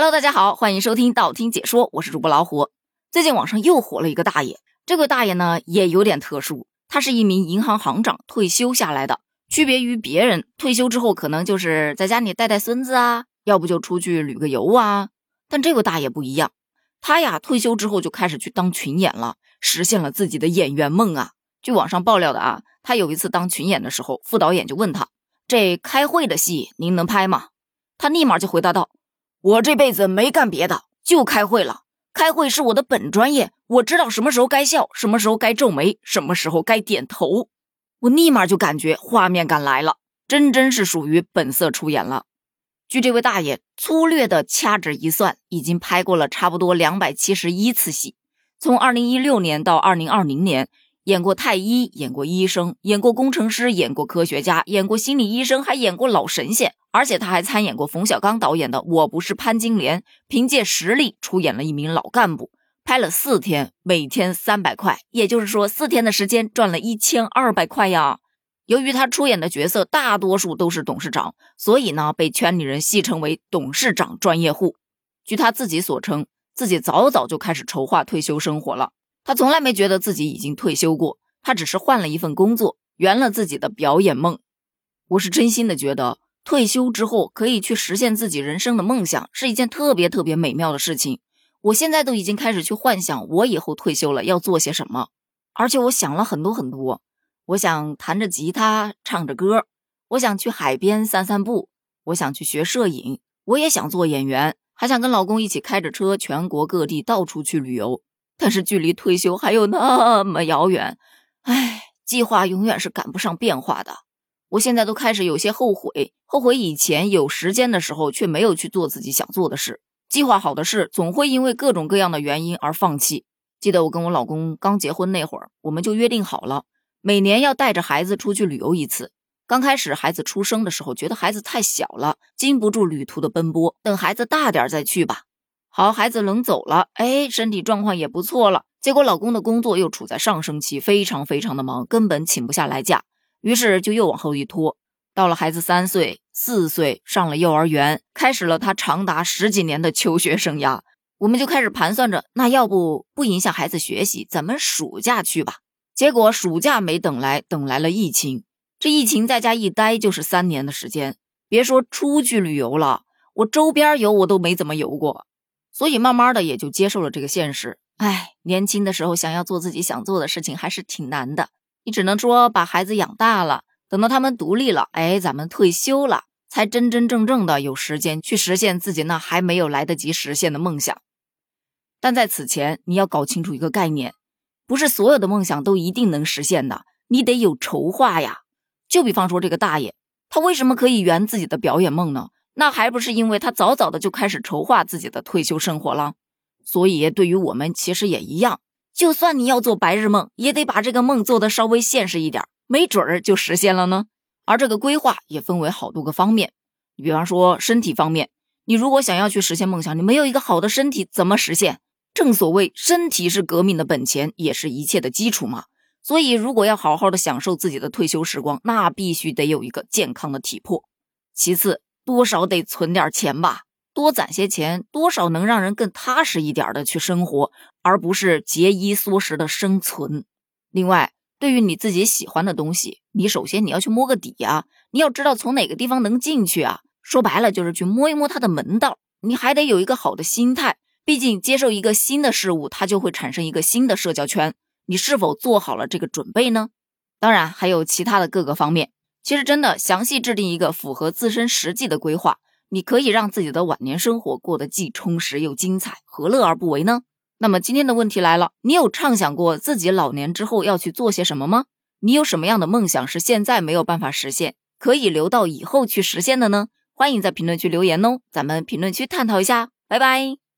Hello，大家好，欢迎收听道听解说，我是主播老虎。最近网上又火了一个大爷，这个大爷呢也有点特殊，他是一名银行行长，退休下来的。区别于别人，退休之后可能就是在家里带带孙子啊，要不就出去旅个游啊。但这个大爷不一样，他呀退休之后就开始去当群演了，实现了自己的演员梦啊。据网上爆料的啊，他有一次当群演的时候，副导演就问他：“这开会的戏您能拍吗？”他立马就回答道。我这辈子没干别的，就开会了。开会是我的本专业，我知道什么时候该笑，什么时候该皱眉，什么时候该点头。我立马就感觉画面感来了，真真是属于本色出演了。据这位大爷粗略的掐指一算，已经拍过了差不多两百七十一次戏，从二零一六年到二零二零年。演过太医，演过医生，演过工程师，演过科学家，演过心理医生，还演过老神仙。而且他还参演过冯小刚导演的《我不是潘金莲》，凭借实力出演了一名老干部，拍了四天，每天三百块，也就是说四天的时间赚了一千二百块呀。由于他出演的角色大多数都是董事长，所以呢被圈里人戏称为“董事长专业户”。据他自己所称，自己早早就开始筹划退休生活了。他从来没觉得自己已经退休过，他只是换了一份工作，圆了自己的表演梦。我是真心的觉得，退休之后可以去实现自己人生的梦想，是一件特别特别美妙的事情。我现在都已经开始去幻想，我以后退休了要做些什么，而且我想了很多很多。我想弹着吉他，唱着歌，我想去海边散散步，我想去学摄影，我也想做演员，还想跟老公一起开着车，全国各地到处去旅游。但是距离退休还有那么遥远，唉，计划永远是赶不上变化的。我现在都开始有些后悔，后悔以前有时间的时候却没有去做自己想做的事。计划好的事总会因为各种各样的原因而放弃。记得我跟我老公刚结婚那会儿，我们就约定好了，每年要带着孩子出去旅游一次。刚开始孩子出生的时候，觉得孩子太小了，经不住旅途的奔波，等孩子大点再去吧。好，孩子能走了，哎，身体状况也不错了。结果老公的工作又处在上升期，非常非常的忙，根本请不下来假。于是就又往后一拖，到了孩子三岁、四岁，上了幼儿园，开始了他长达十几年的求学生涯。我们就开始盘算着，那要不不影响孩子学习，咱们暑假去吧。结果暑假没等来，等来了疫情。这疫情在家一待就是三年的时间，别说出去旅游了，我周边游我都没怎么游过。所以慢慢的也就接受了这个现实。哎，年轻的时候想要做自己想做的事情还是挺难的。你只能说把孩子养大了，等到他们独立了，哎，咱们退休了，才真真正正的有时间去实现自己那还没有来得及实现的梦想。但在此前，你要搞清楚一个概念，不是所有的梦想都一定能实现的，你得有筹划呀。就比方说这个大爷，他为什么可以圆自己的表演梦呢？那还不是因为他早早的就开始筹划自己的退休生活了，所以对于我们其实也一样，就算你要做白日梦，也得把这个梦做得稍微现实一点，没准儿就实现了呢。而这个规划也分为好多个方面，比方说身体方面，你如果想要去实现梦想，你没有一个好的身体怎么实现？正所谓身体是革命的本钱，也是一切的基础嘛。所以如果要好好的享受自己的退休时光，那必须得有一个健康的体魄。其次。多少得存点钱吧，多攒些钱，多少能让人更踏实一点的去生活，而不是节衣缩食的生存。另外，对于你自己喜欢的东西，你首先你要去摸个底啊，你要知道从哪个地方能进去啊。说白了就是去摸一摸它的门道。你还得有一个好的心态，毕竟接受一个新的事物，它就会产生一个新的社交圈。你是否做好了这个准备呢？当然还有其他的各个方面。其实真的，详细制定一个符合自身实际的规划，你可以让自己的晚年生活过得既充实又精彩，何乐而不为呢？那么今天的问题来了，你有畅想过自己老年之后要去做些什么吗？你有什么样的梦想是现在没有办法实现，可以留到以后去实现的呢？欢迎在评论区留言哦，咱们评论区探讨一下，拜拜。